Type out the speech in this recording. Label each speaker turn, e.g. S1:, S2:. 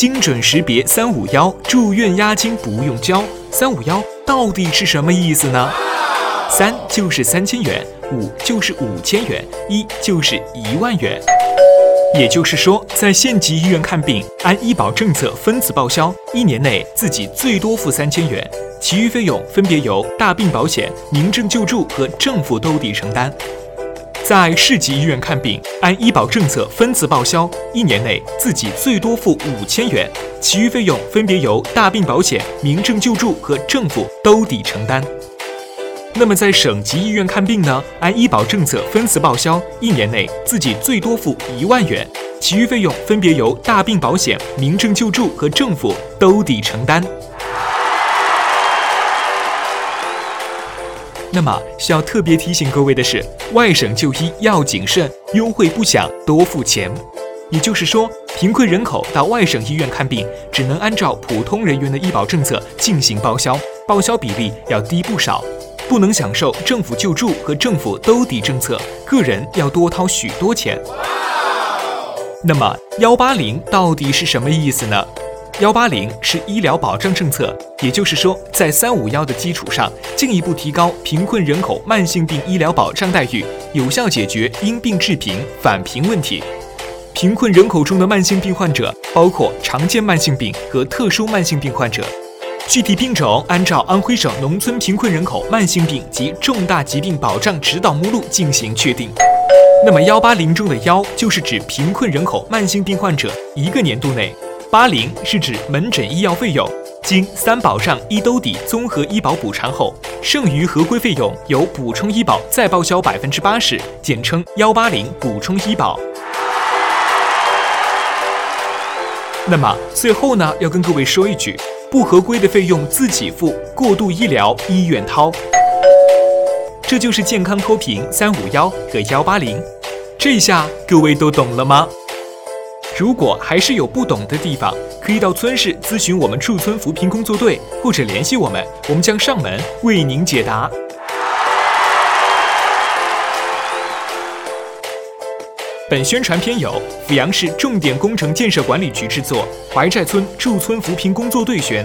S1: 精准识别三五幺，住院押金不用交。三五幺到底是什么意思呢？三就是三千元，五就是五千元，一就是一万元。也就是说，在县级医院看病，按医保政策分次报销，一年内自己最多付三千元，其余费用分别由大病保险、民政救助和政府兜底承担。在市级医院看病，按医保政策分次报销，一年内自己最多付五千元，其余费用分别由大病保险、民政救助和政府兜底承担。那么在省级医院看病呢？按医保政策分次报销，一年内自己最多付一万元，其余费用分别由大病保险、民政救助和政府兜底承担。那么需要特别提醒各位的是，外省就医要谨慎，优惠不享多付钱。也就是说，贫困人口到外省医院看病，只能按照普通人员的医保政策进行报销，报销比例要低不少。不能享受政府救助和政府兜底政策，个人要多掏许多钱。那么幺八零到底是什么意思呢？幺八零是医疗保障政策，也就是说，在三五幺的基础上，进一步提高贫困人口慢性病医疗保障待遇，有效解决因病致贫、返贫问题。贫困人口中的慢性病患者包括常见慢性病和特殊慢性病患者。具体病种按照安徽省农村贫困人口慢性病及重大疾病保障指导目录进行确定。那么幺八零中的幺就是指贫困人口慢性病患者一个年度内，八零是指门诊医药费用，经三保障一兜底综合医保补偿后，剩余合规费用由补充医保再报销百分之八十，简称幺八零补充医保。那么最后呢，要跟各位说一句。不合规的费用自己付，过度医疗医院掏。这就是健康脱贫三五幺和幺八零，这下各位都懂了吗？如果还是有不懂的地方，可以到村市咨询我们驻村扶贫工作队，或者联系我们，我们将上门为您解答。本宣传片由阜阳市重点工程建设管理局制作，怀寨村驻村扶贫工作队选。